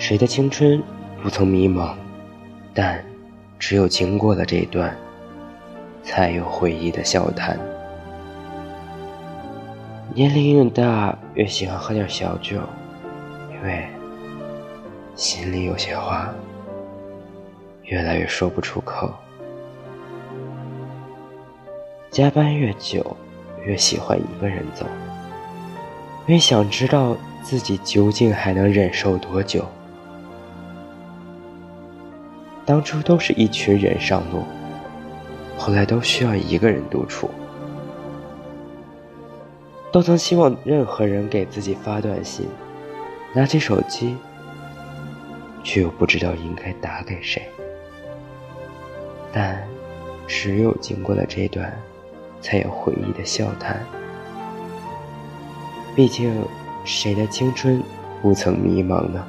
谁的青春不曾迷茫？但只有经过了这一段，才有回忆的笑谈。年龄越大，越喜欢喝点小酒，因为心里有些话越来越说不出口。加班越久，越喜欢一个人走，越想知道自己究竟还能忍受多久。当初都是一群人上路，后来都需要一个人独处。都曾希望任何人给自己发短信，拿起手机，却又不知道应该打给谁。但只有经过了这段，才有回忆的笑谈。毕竟，谁的青春不曾迷茫呢？